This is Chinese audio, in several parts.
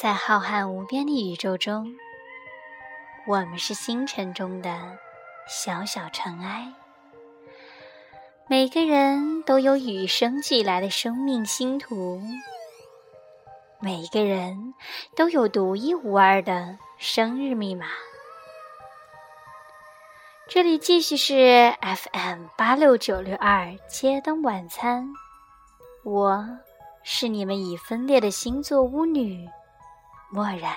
在浩瀚无边的宇宙中，我们是星辰中的小小尘埃。每个人都有与生俱来的生命星图，每个人都有独一无二的生日密码。这里继续是 FM 八六九六二街灯晚餐，我是你们已分裂的星座巫女。漠然。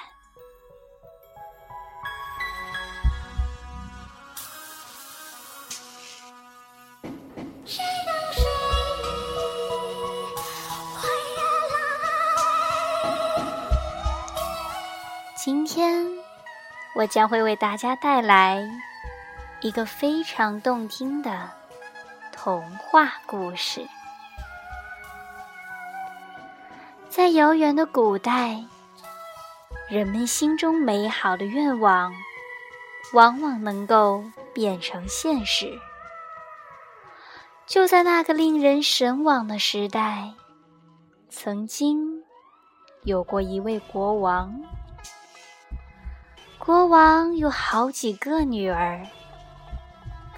今天，我将会为大家带来一个非常动听的童话故事。在遥远的古代。人们心中美好的愿望，往往能够变成现实。就在那个令人神往的时代，曾经有过一位国王。国王有好几个女儿，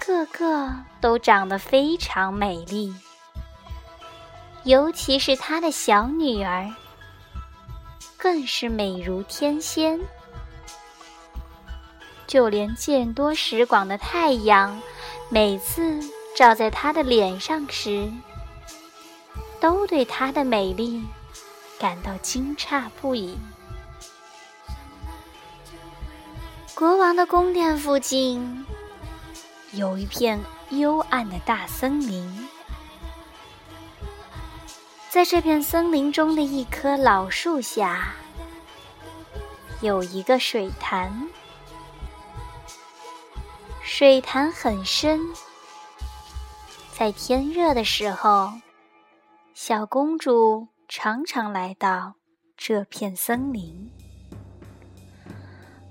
个个都长得非常美丽，尤其是他的小女儿。更是美如天仙，就连见多识广的太阳，每次照在她的脸上时，都对她的美丽感到惊诧不已。国王的宫殿附近有一片幽暗的大森林，在这片森林中的一棵老树下。有一个水潭，水潭很深。在天热的时候，小公主常常来到这片森林，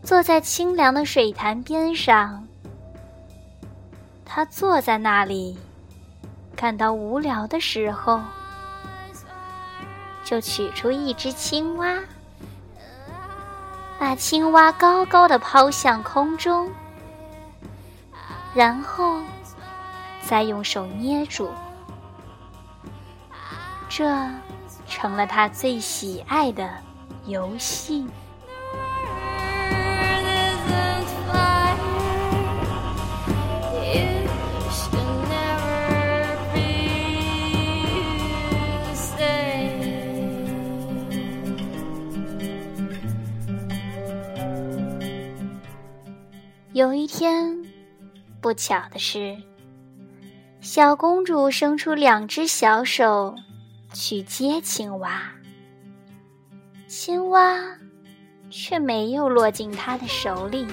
坐在清凉的水潭边上。她坐在那里，感到无聊的时候，就取出一只青蛙。把青蛙高高的抛向空中，然后再用手捏住，这成了他最喜爱的游戏。有一天，不巧的是，小公主伸出两只小手去接青蛙，青蛙却没有落进她的手里，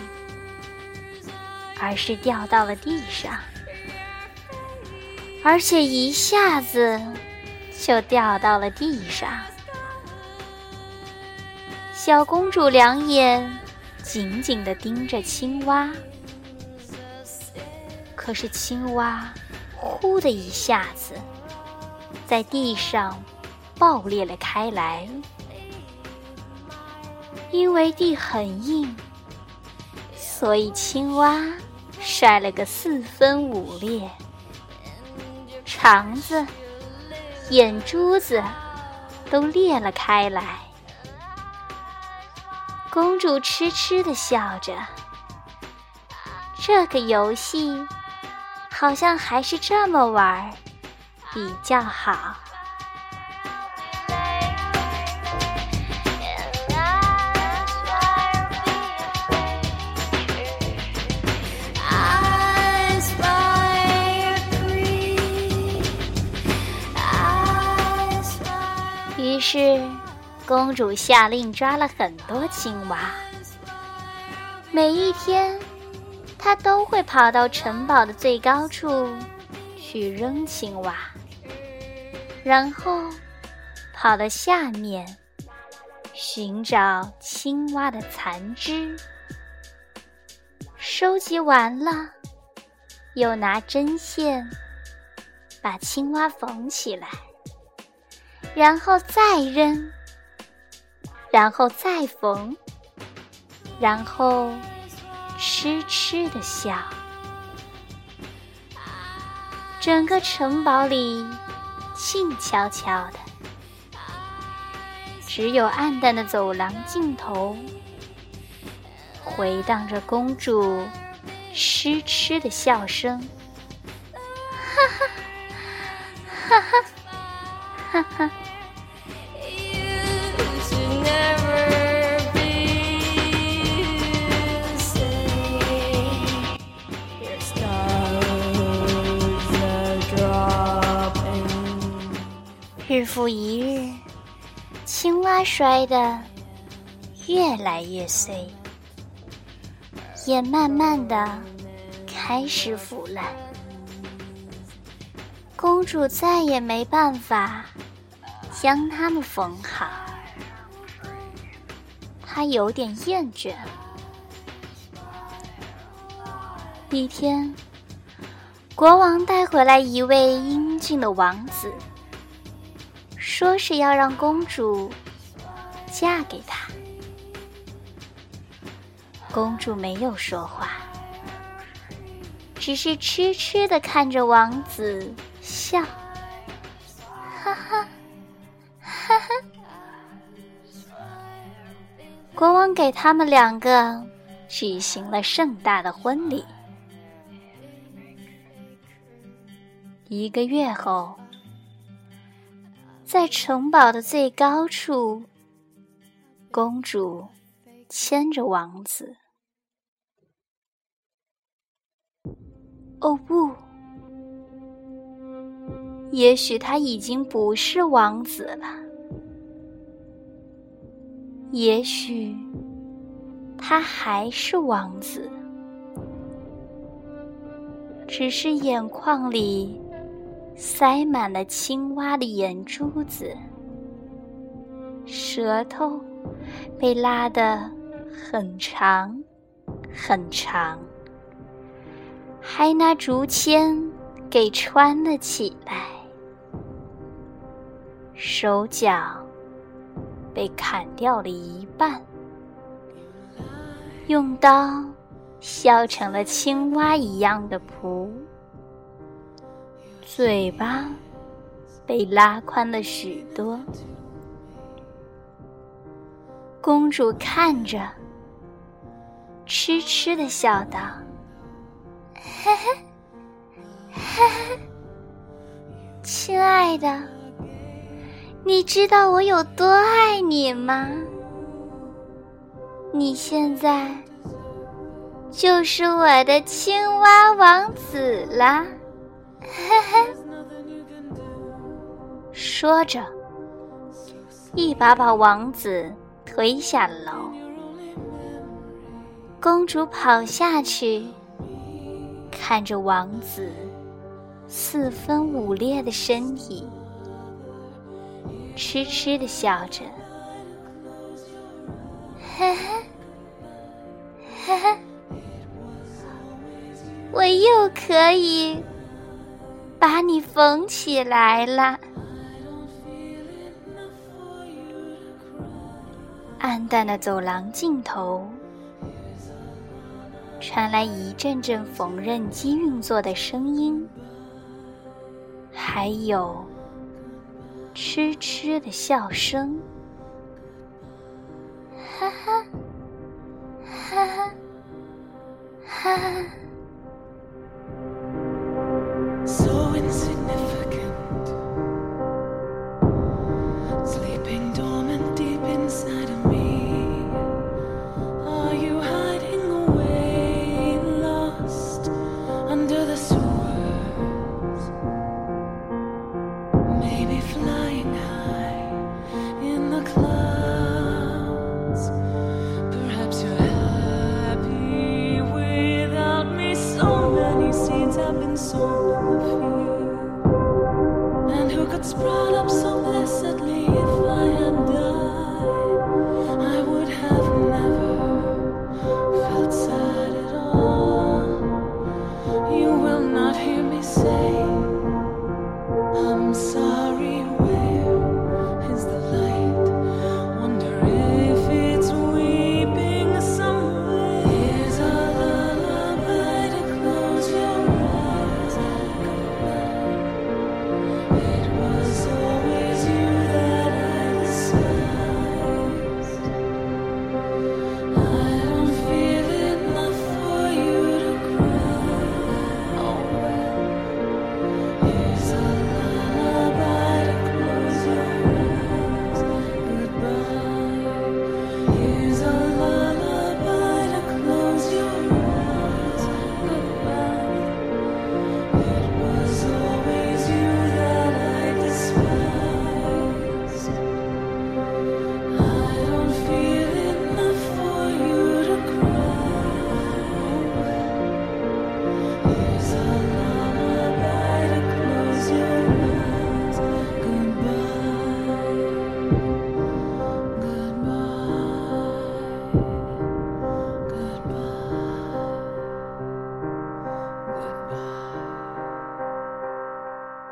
而是掉到了地上，而且一下子就掉到了地上。小公主两眼。紧紧地盯着青蛙，可是青蛙“呼”的一下子，在地上爆裂了开来。因为地很硬，所以青蛙摔了个四分五裂，肠子、眼珠子都裂了开来。公主痴痴的笑着，这个游戏好像还是这么玩比较好。于是。公主下令抓了很多青蛙。每一天，她都会跑到城堡的最高处去扔青蛙，然后跑到下面寻找青蛙的残肢。收集完了，又拿针线把青蛙缝起来，然后再扔。然后再缝，然后痴痴的笑。整个城堡里静悄悄的，只有暗淡的走廊尽头回荡着公主痴痴的笑声。哈哈，复一日，青蛙摔得越来越碎，也慢慢的开始腐烂。公主再也没办法将它们缝好，她有点厌倦。一天，国王带回来一位英俊的王子。说是要让公主嫁给他，公主没有说话，只是痴痴的看着王子笑，哈哈，哈哈。国王给他们两个举行了盛大的婚礼，一个月后。在城堡的最高处，公主牵着王子。哦不，也许他已经不是王子了。也许他还是王子，只是眼眶里。塞满了青蛙的眼珠子，舌头被拉得很长很长，还拿竹签给穿了起来，手脚被砍掉了一半，用刀削成了青蛙一样的蹼。嘴巴被拉宽了许多，公主看着，痴痴的笑道：“，亲爱的，你知道我有多爱你吗？你现在就是我的青蛙王子了。”嘿嘿，说着，一把把王子推下楼。公主跑下去，看着王子四分五裂的身体，痴痴的笑着。嘿嘿，嘿嘿，我又可以。把你缝起来了。暗淡的走廊尽头，传来一阵阵缝纫机运作的声音，还有痴痴的笑声。the sweet.